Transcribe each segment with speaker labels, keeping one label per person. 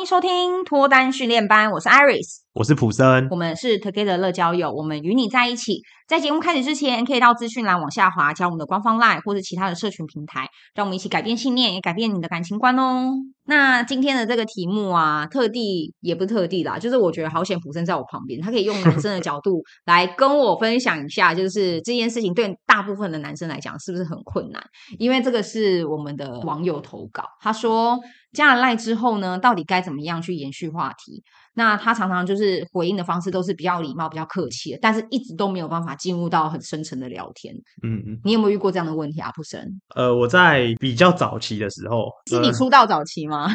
Speaker 1: 欢迎收听脱单训练班，我是 Iris，
Speaker 2: 我是普森，
Speaker 1: 我们是 Together 乐交友，我们与你在一起。在节目开始之前，可以到资讯栏往下滑，加我们的官方 LINE 或是其他的社群平台，让我们一起改变信念，也改变你的感情观哦。那今天的这个题目啊，特地也不是特地啦，就是我觉得好险普森在我旁边，他可以用男生的角度 来跟我分享一下，就是这件事情对大部分的男生来讲是不是很困难？因为这个是我们的网友投稿，他说加了赖之后呢，到底该怎么样去延续话题？那他常常就是回应的方式都是比较礼貌、比较客气的，但是一直都没有办法进入到很深层的聊天。嗯嗯，你有没有遇过这样的问题啊，普生？
Speaker 2: 呃，我在比较早期的时候，
Speaker 1: 是你出道早期吗？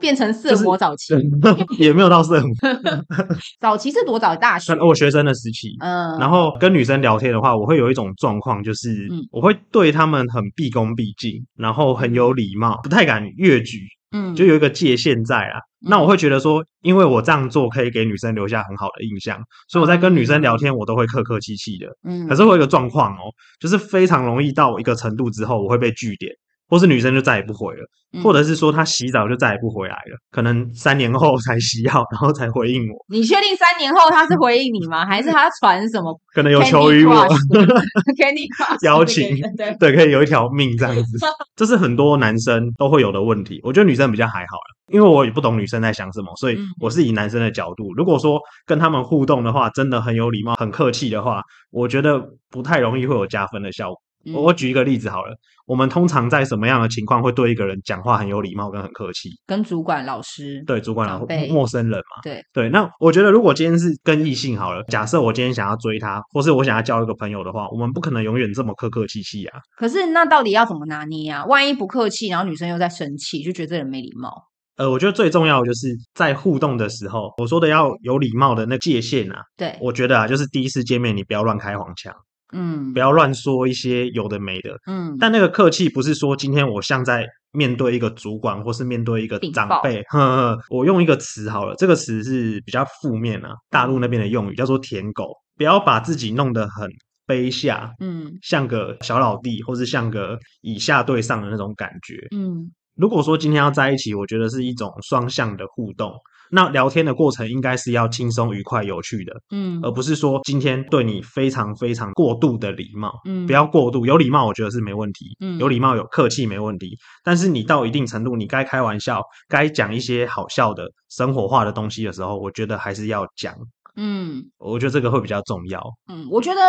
Speaker 1: 变成色魔早期，
Speaker 2: 就是、也没有到色魔。
Speaker 1: 早期是多早？大学？
Speaker 2: 我学生的时期。嗯，然后跟女生聊天的话，我会有一种状况，就是我会对他们很毕恭毕敬，然后很有礼貌，不太敢越矩。嗯，就有一个界限在啊。那我会觉得说，因为我这样做可以给女生留下很好的印象，所以我在跟女生聊天，我都会客客气气的。嗯，可是会有一个状况哦，就是非常容易到一个程度之后，我会被拒点。或是女生就再也不回了，嗯、或者是说她洗澡就再也不回来了，可能三年后才洗好，然后才回应我。
Speaker 1: 你确定三年后她是回应你吗？还是她传什么？
Speaker 2: 可能有求于我
Speaker 1: ，Candy
Speaker 2: 邀请，对对，可以有一条命这样子。这是很多男生都会有的问题。我觉得女生比较还好了，因为我也不懂女生在想什么，所以我是以男生的角度。如果说跟他们互动的话，真的很有礼貌、很客气的话，我觉得不太容易会有加分的效果。我我举一个例子好了，我们通常在什么样的情况会对一个人讲话很有礼貌跟很客气？
Speaker 1: 跟主管、老师，
Speaker 2: 对，主管、老
Speaker 1: 师、
Speaker 2: 陌生人嘛。
Speaker 1: 对
Speaker 2: 对，那我觉得如果今天是跟异性好了，假设我今天想要追他，或是我想要交一个朋友的话，我们不可能永远这么客客气气啊。
Speaker 1: 可是那到底要怎么拿捏啊？万一不客气，然后女生又在生气，就觉得这人没礼貌。
Speaker 2: 呃，我觉得最重要的就是在互动的时候，我说的要有礼貌的那界限啊。
Speaker 1: 对，
Speaker 2: 我觉得啊，就是第一次见面，你不要乱开黄腔。嗯，不要乱说一些有的没的。嗯，但那个客气不是说今天我像在面对一个主管，或是面对一个长辈。呵呵，我用一个词好了，这个词是比较负面啊，大陆那边的用语叫做“舔狗”。不要把自己弄得很卑下，嗯，像个小老弟，或是像个以下对上的那种感觉。嗯，如果说今天要在一起，我觉得是一种双向的互动。那聊天的过程应该是要轻松、愉快、有趣的，嗯，而不是说今天对你非常非常过度的礼貌，嗯，不要过度，有礼貌我觉得是没问题，嗯，有礼貌有客气没问题，但是你到一定程度，你该开玩笑，该讲一些好笑的生活化的东西的时候，我觉得还是要讲，嗯，我觉得这个会比较重要，
Speaker 1: 嗯，我觉得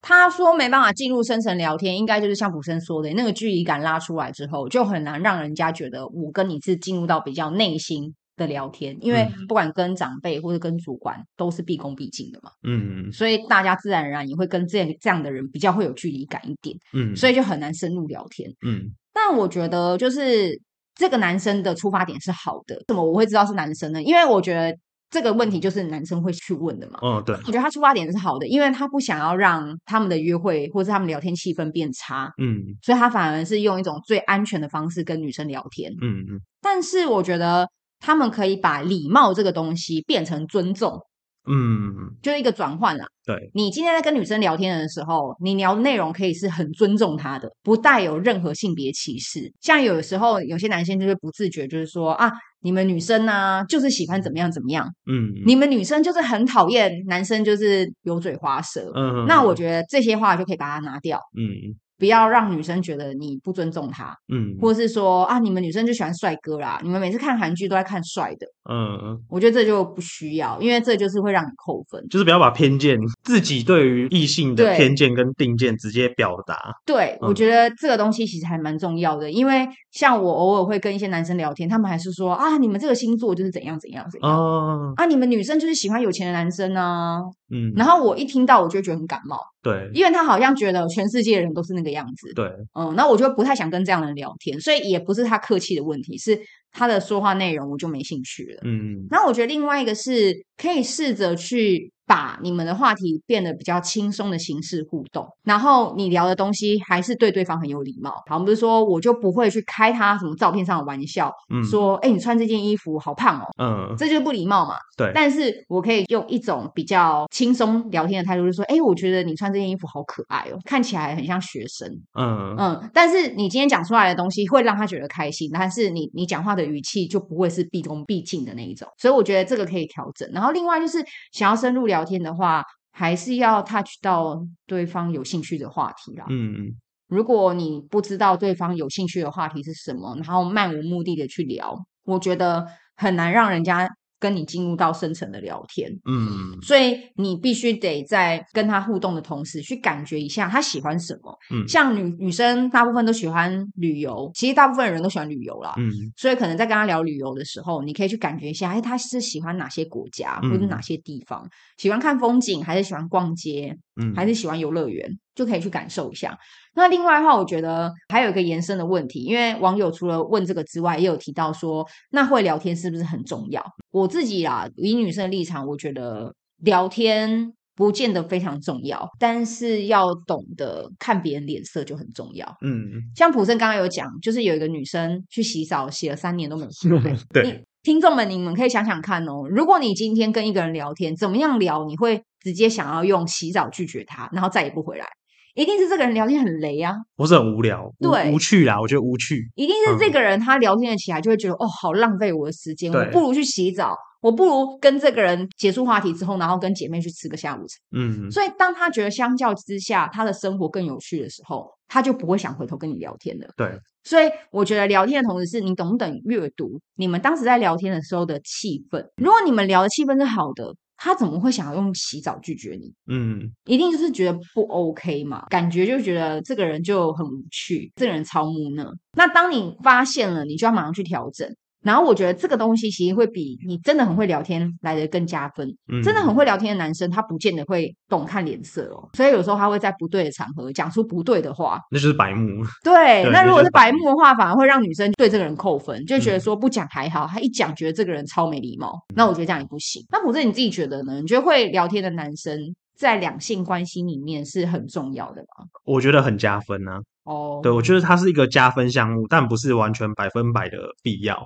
Speaker 1: 他说没办法进入深层聊天，应该就是像普森说的那个距离感拉出来之后，就很难让人家觉得我跟你是进入到比较内心的聊天，因为不管跟长辈或者跟主管，都是毕恭毕敬的嘛。嗯，所以大家自然而然也会跟这这样的人比较会有距离感一点。嗯，所以就很难深入聊天。嗯，但我觉得就是这个男生的出发点是好的。怎么我会知道是男生呢？因为我觉得这个问题就是男生会去问的嘛。嗯，对。我觉得他出发点是好的，因为他不想要让他们的约会或者他们聊天气氛变差。嗯，所以他反而是用一种最安全的方式跟女生聊天。嗯嗯。但是我觉得。他们可以把礼貌这个东西变成尊重，嗯，就是一个转换啦。
Speaker 2: 对，
Speaker 1: 你今天在跟女生聊天的时候，你聊内容可以是很尊重她的，不带有任何性别歧视。像有时候有些男生就会不自觉，就是说啊，你们女生呢、啊，就是喜欢怎么样怎么样，嗯，你们女生就是很讨厌男生就是油嘴滑舌，嗯，那我觉得这些话就可以把它拿掉，嗯。不要让女生觉得你不尊重她，嗯，或者是说啊，你们女生就喜欢帅哥啦，你们每次看韩剧都在看帅的，嗯嗯，我觉得这就不需要，因为这就是会让你扣分，
Speaker 2: 就是不要把偏见，自己对于异性的偏见跟定见直接表达。
Speaker 1: 对，嗯，我觉得这个东西其实还蛮重要的，因为像我偶尔会跟一些男生聊天，他们还是说啊，你们这个星座就是怎样怎样怎样，哦，啊，你们女生就是喜欢有钱的男生啊。嗯，然后我一听到，我就觉得很感冒。
Speaker 2: 对，
Speaker 1: 因为他好像觉得全世界的人都是那个样子。
Speaker 2: 对，
Speaker 1: 嗯，那我就不太想跟这样的人聊天，所以也不是他客气的问题，是他的说话内容我就没兴趣了。嗯，那我觉得另外一个是可以试着去把你们的话题变得比较轻松的形式互动，然后你聊的东西还是对对方很有礼貌。好，我们不是说我就不会去开他什么照片上的玩笑，嗯，说哎，你穿这件衣服好胖哦，嗯，这就是不礼貌嘛。
Speaker 2: 对，
Speaker 1: 但是我可以用一种比较轻松聊天的态度，就说，哎，我觉得你穿这件衣服好可爱哦，看起来很像学生，嗯嗯。但是你今天讲出来的东西会让他觉得开心，但是你你讲话的语气就不会是毕恭毕敬的那一种，所以我觉得这个可以调整。然后另外就是想要深入聊天的话，还是要 touch 到对方有兴趣的话题啦。嗯嗯。如果你不知道对方有兴趣的话题是什么，然后漫无目的的去聊，我觉得很难让人家。跟你进入到深层的聊天，嗯，所以你必须得在跟他互动的同时，去感觉一下他喜欢什么。嗯，像女女生大部分都喜欢旅游，其实大部分人都喜欢旅游啦。嗯，所以可能在跟他聊旅游的时候，你可以去感觉一下，哎，他是喜欢哪些国家或者哪些地方？嗯，喜欢看风景，还是喜欢逛街？嗯，还是喜欢游乐园？就可以去感受一下。那另外的话，我觉得还有一个延伸的问题，因为网友除了问这个之外，也有提到说，那会聊天是不是很重要？我自己啦，以女生的立场，我觉得聊天不见得非常重要，但是要懂得看别人脸色就很重要。嗯，像普森刚刚有讲，就是有一个女生去洗澡，洗了三年都没有出来。
Speaker 2: 对，
Speaker 1: 听众们，你们可以想想看哦，如果你今天跟一个人聊天，怎么样聊？你会直接想要用洗澡拒绝他，然后再也不回来？一定是这个人聊天很雷啊，
Speaker 2: 不是很无聊，对，无趣啦。我觉得无趣，
Speaker 1: 一定是这个人他聊天的起来就会觉得、嗯、哦，好浪费我的时间，我不如去洗澡，我不如跟这个人结束话题之后，然后跟姐妹去吃个下午茶。嗯，所以当他觉得相较之下他的生活更有趣的时候，他就不会想回头跟你聊天了。
Speaker 2: 对，
Speaker 1: 所以我觉得聊天的同时是你懂不懂阅读你们当时在聊天的时候的气氛，如果你们聊的气氛是好的。他怎么会想要用洗澡拒绝你？嗯，一定就是觉得不 OK 嘛，感觉就觉得这个人就很无趣，这个人超木讷。那当你发现了，你就要马上去调整。然后我觉得这个东西其实会比你真的很会聊天来的更加分。嗯，真的很会聊天的男生，他不见得会懂看脸色哦，所以有时候他会在不对的场合讲出不对的话，
Speaker 2: 那就是白目。
Speaker 1: 对，对，那如果是白目的话，反而会让女生对这个人扣分，就觉得说不讲还好，他一讲觉得这个人超没礼貌。嗯，那我觉得这样也不行。那普森你自己觉得呢？你觉得会聊天的男生在两性关系里面是很重要的吗？
Speaker 2: 我觉得很加分呢。哦，对，我觉得它是一个加分项目，但不是完全百分百的必要。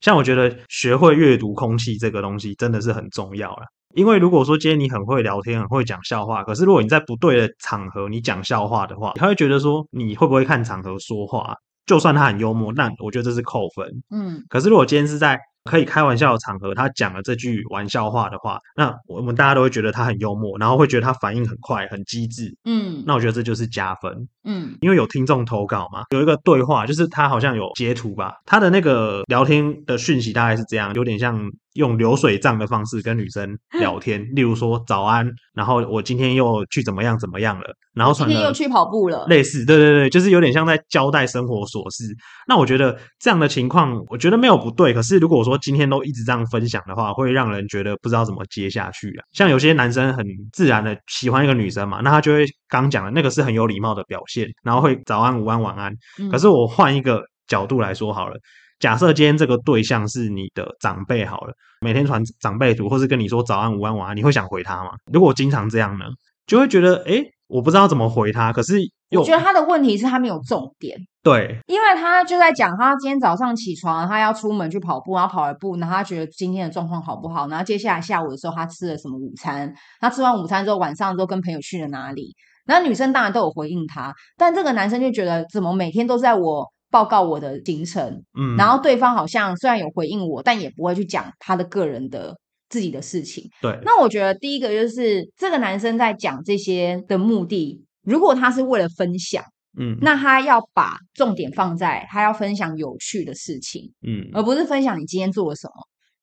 Speaker 2: 像我觉得学会阅读空气这个东西真的是很重要了，因为如果说今天你很会聊天，很会讲笑话，可是如果你在不对的场合你讲笑话的话，他会觉得说你会不会看场合说话？就算他很幽默，那我觉得这是扣分。嗯，可是如果今天是在可以开玩笑的场合，他讲了这句玩笑话的话，那我们大家都会觉得他很幽默，然后会觉得他反应很快、很机智。嗯，那我觉得这就是加分。嗯，因为有听众投稿嘛，有一个对话，就是他好像有截图吧，他的那个聊天的讯息大概是这样，有点像。用流水账的方式跟女生聊 天，例如说早安，然后我今天又去怎么样怎么样了，然后
Speaker 1: 今天又去跑步了，
Speaker 2: 类似，对对对，就是有点像在交代生活琐事。那我觉得这样的情况，我觉得没有不对。可是如果说今天都一直这样分享的话，会让人觉得不知道怎么接下去啊。像有些男生很自然的喜欢一个女生嘛，那他就会刚讲的那个是很有礼貌的表现，然后会早安、午安、晚安。可是我换一个角度来说好了。假设今天这个对象是你的长辈好了，每天传长辈图，或是跟你说早安、午安、晚安，你会想回他吗？如果我经常这样呢，就会觉得，诶，我不知道怎么回他。可是，
Speaker 1: 我觉得他的问题是他没有重点。
Speaker 2: 对，
Speaker 1: 因为他就在讲他今天早上起床，他要出门去跑步，然后跑了步，然后他觉得今天的状况好不好？然后接下来下午的时候，他吃了什么午餐？他吃完午餐之后，晚上之后跟朋友去了哪里？那女生当然都有回应他，但这个男生就觉得，怎么每天都在我。报告我的行程，嗯，然后对方好像虽然有回应我，但也不会去讲他的个人的自己的事情。
Speaker 2: 对，
Speaker 1: 那我觉得第一个就是这个男生在讲这些的目的，如果他是为了分享，嗯，那他要把重点放在他要分享有趣的事情，嗯，而不是分享你今天做了什么。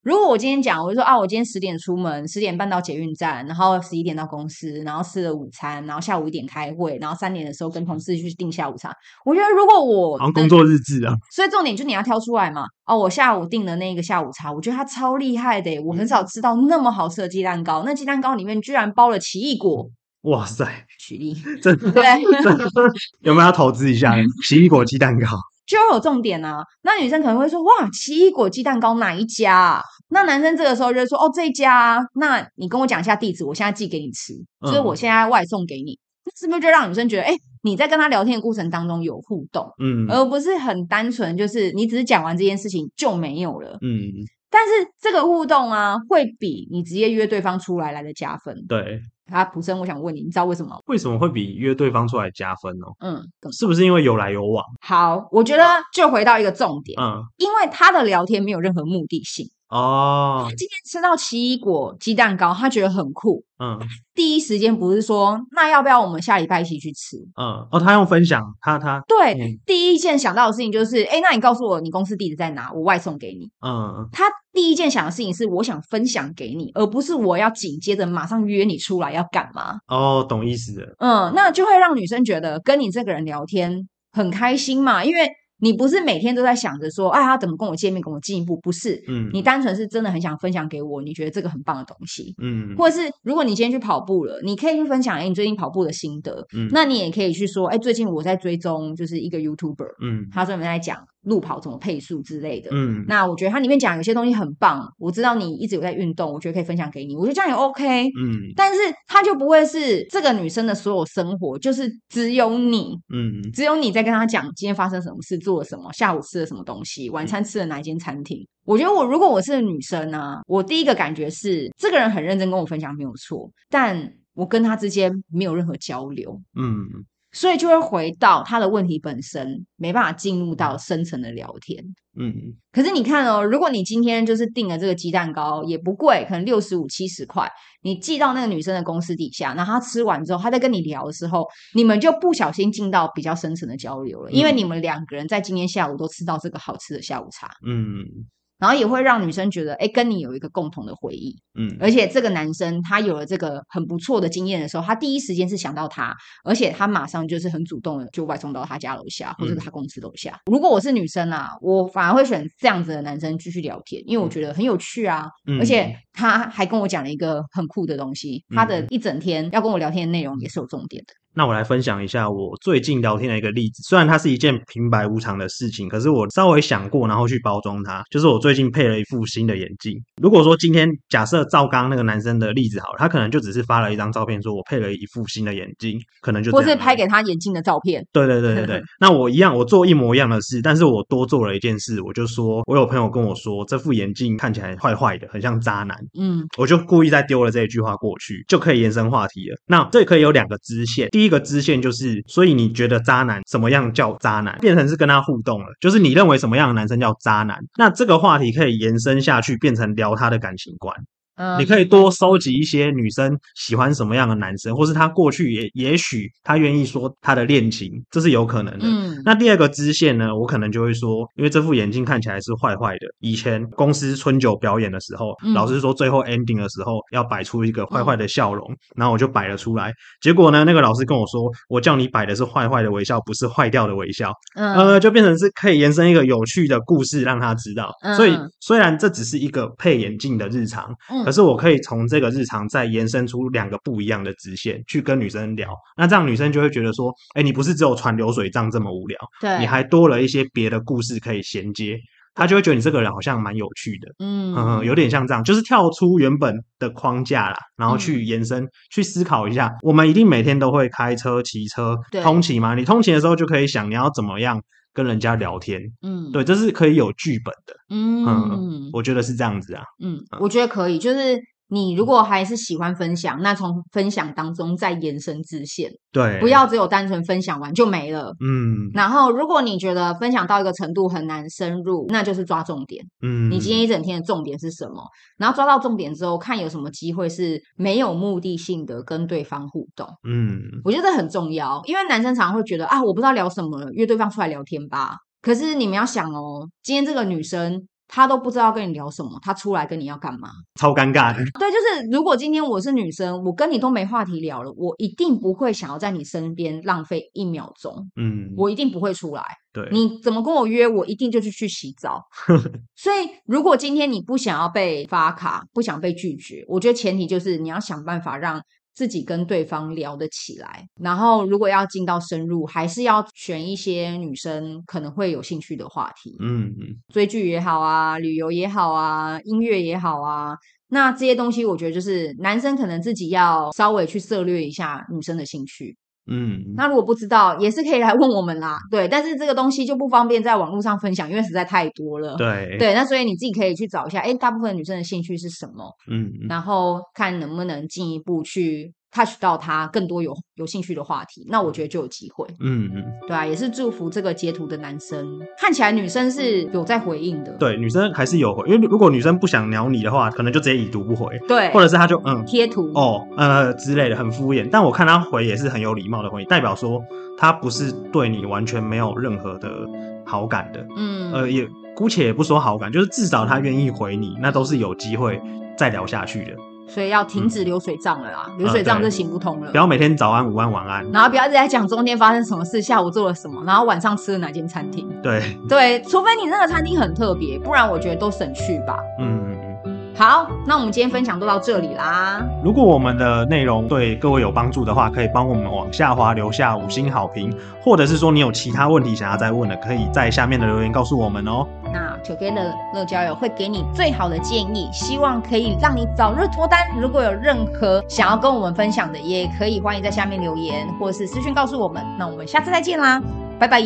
Speaker 1: 如果我今天讲，我就说啊，我今天十点出门，十点半到捷运站，然后十一点到公司，然后吃了午餐，然后下午一点开会，然后三点的时候跟同事去订下午茶。我觉得如果我
Speaker 2: 好像工作日志啊，
Speaker 1: 所以重点就你要挑出来嘛。哦，我下午订的那个下午茶，我觉得它超厉害的，我很少吃到那么好吃的鸡蛋糕，那鸡蛋糕里面居然包了奇异果。
Speaker 2: 哇塞，
Speaker 1: 举例，
Speaker 2: 真的对，有没有要投资一下奇异果鸡蛋糕？
Speaker 1: 就要有重点啊。那女生可能会说：“哇，奇异果鸡蛋糕哪一家啊？”那男生这个时候就会说：“哦，这一家啊。”那你跟我讲一下地址，我现在寄给你吃，所以我现在外送给你。那、嗯、是不是就让女生觉得，哎、欸，你在跟他聊天的过程当中有互动，嗯，而不是很单纯，就是你只是讲完这件事情就没有了，嗯。但是这个互动啊，会比你直接约对方出来来的加分。
Speaker 2: 对。
Speaker 1: 啊，普生，我想问你，你知道为什么？
Speaker 2: 为什么会比约对方出来加分哦？嗯，是不是因为有来有往？
Speaker 1: 好，我觉得就回到一个重点，嗯，因为他的聊天没有任何目的性。哦，他今天吃到奇异果鸡蛋糕，他觉得很酷。嗯，第一时间不是说，那要不要我们下礼拜一起去吃？
Speaker 2: 嗯，哦，他用分享，他他
Speaker 1: 对、嗯、第一件想到的事情就是，哎，那你告诉我你公司地址在哪，我外送给你。嗯，他第一件想的事情是，我想分享给你，而不是我要紧接着马上约你出来要干嘛？
Speaker 2: 哦，懂意思了。
Speaker 1: 嗯，那就会让女生觉得跟你这个人聊天很开心嘛，因为。你不是每天都在想着说，哎，他怎么跟我见面，跟我进一步？不是，嗯，你单纯是真的很想分享给我，你觉得这个很棒的东西，嗯，或者是如果你今天去跑步了，你可以去分享，哎，你最近跑步的心得，嗯，那你也可以去说，哎，最近我在追踪就是一个 YouTuber，嗯，他专门在讲。路跑怎么配速之类的，嗯，那我觉得它里面讲有些东西很棒，我知道你一直有在运动，我觉得可以分享给你，我觉得这样也 OK，嗯，但是它就不会是这个女生的所有生活，就是只有你，嗯，只有你在跟她讲今天发生什么事，做了什么，下午吃了什么东西，晚餐吃了哪一间餐厅。我觉得我如果我是女生呢、啊，我第一个感觉是这个人很认真跟我分享没有错，但我跟他之间没有任何交流，嗯。所以就会回到他的问题本身，没办法进入到深层的聊天。嗯，可是你看哦，如果你今天就是订了这个鸡蛋糕，也不贵，可能六十五、七十块，你寄到那个女生的公司底下，然后她吃完之后，她在跟你聊的时候，你们就不小心进到比较深层的交流了，因为你们两个人在今天下午都吃到这个好吃的下午茶。嗯。然后也会让女生觉得，哎，跟你有一个共同的回忆，嗯，而且这个男生他有了这个很不错的经验的时候，他第一时间是想到他，而且他马上就是很主动的就外送到他家楼下或者他公司楼下。嗯。如果我是女生啊，我反而会选这样子的男生继续聊天，因为我觉得很有趣啊，嗯，而且他还跟我讲了一个很酷的东西，他的一整天要跟我聊天的内容也是有重点的。
Speaker 2: 那我来分享一下我最近聊天的一个例子，虽然它是一件平白无常的事情，可是我稍微想过，然后去包装它。就是我最近配了一副新的眼镜。如果说今天假设照刚刚那个男生的例子好了，他可能就只是发了一张照片，说我配了一副新的眼镜，可能就
Speaker 1: 或是拍给他眼镜的照片。
Speaker 2: 对对对对对。那我一样，我做一模一样的事，但是我多做了一件事，我就说我有朋友跟我说这副眼镜看起来坏坏的，很像渣男。嗯，我就故意再丢了这一句话过去，就可以延伸话题了。那这可以有两个支线，第一一个支线就是。所以你觉得渣男什么样叫渣男？变成是跟他互动了，就是你认为什么样的男生叫渣男？那这个话题可以延伸下去，变成聊他的感情观。嗯，你可以多收集一些女生喜欢什么样的男生，或是她过去也也许她愿意说她的恋情，这是有可能的。嗯，那第二个支线呢，我可能就会说，因为这副眼镜看起来是坏坏的。以前公司春酒表演的时候，嗯、老师说最后 ending 的时候要摆出一个坏坏的笑容，嗯、然后我就摆了出来。结果呢，那个老师跟我说，我叫你摆的是坏坏的微笑，不是坏掉的微笑。嗯，呃，就变成是可以延伸一个有趣的故事让他知道。嗯、所以虽然这只是一个配眼镜的日常，嗯。可是我可以从这个日常再延伸出两个不一样的支线去跟女生聊，那这样女生就会觉得说，哎，你不是只有传流水账这么无聊，对，你还多了一些别的故事可以衔接，她就会觉得你这个人好像蛮有趣的，嗯。嗯，有点像这样，就是跳出原本的框架啦，然后去延伸，嗯、去思考一下。我们一定每天都会开车、骑车、通勤嘛？你通勤的时候就可以想你要怎么样跟人家聊天，嗯，对，这是可以有剧本的，嗯，嗯，我觉得是这样子啊，
Speaker 1: 嗯，我觉得可以，就是。你如果还是喜欢分享，那从分享当中再延伸支线，
Speaker 2: 对，
Speaker 1: 不要只有单纯分享完就没了。嗯，然后如果你觉得分享到一个程度很难深入，那就是抓重点。嗯，你今天一整天的重点是什么？然后抓到重点之后，看有什么机会是没有目的性的跟对方互动。嗯，我觉得这很重要，因为男生常常会觉得啊，我不知道聊什么，约对方出来聊天吧。可是你们要想哦，今天这个女生。他都不知道跟你聊什么，他出来跟你要干嘛？
Speaker 2: 超尴尬的。
Speaker 1: 对，就是如果今天我是女生，我跟你都没话题聊了，我一定不会想要在你身边浪费一秒钟。嗯，我一定不会出来。对，你怎么跟我约，我一定就是去洗澡。所以，如果今天你不想要被发卡，不想被拒绝，我觉得前提就是你要想办法让自己跟对方聊得起来。然后如果要进到深入，还是要选一些女生可能会有兴趣的话题。嗯嗯，追剧也好啊，旅游也好啊，音乐也好啊。那这些东西，我觉得就是男生可能自己要稍微去涉略一下女生的兴趣。嗯，那如果不知道，也是可以来问我们啦。对，但是这个东西就不方便在网络上分享，因为实在太多了。
Speaker 2: 对
Speaker 1: 对，那所以你自己可以去找一下，哎，大部分女生的兴趣是什么？嗯，然后看能不能进一步去。Touch 到他更多有有兴趣的话题，那我觉得就有机会。嗯嗯，对啊，也是祝福这个截图的男生。看起来女生是有在回应的，
Speaker 2: 对，女生还是有回，因为如果女生不想鸟你的话，可能就直接已读不回。
Speaker 1: 对，
Speaker 2: 或者是他就嗯
Speaker 1: 贴图
Speaker 2: 哦呃之类的，很敷衍。但我看他回也是很有礼貌的回，代表说他不是对你完全没有任何的好感的。嗯，呃，也姑且也不说好感，就是至少他愿意回你，那都是有机会再聊下去的。
Speaker 1: 所以要停止流水账了啦，嗯、流水账就行不通了。
Speaker 2: 不要每天早安、午安、晚安，
Speaker 1: 然后不要一直在讲中间发生什么事，下午做了什么，然后晚上吃了哪间餐厅。
Speaker 2: 对
Speaker 1: 对，除非你那个餐厅很特别，不然我觉得都省去吧。嗯。好，那我们今天分享都到这里啦。
Speaker 2: 如果我们的内容对各位有帮助的话，可以帮我们往下滑留下五星好评，或者是说你有其他问题想要再问的，可以在下面的留言告诉我们哦。
Speaker 1: 那 Together 乐交友会给你最好的建议，希望可以让你早日脱单。如果有任何想要跟我们分享的，也可以欢迎在下面留言，或是私讯告诉我们。那我们下次再见啦，拜拜。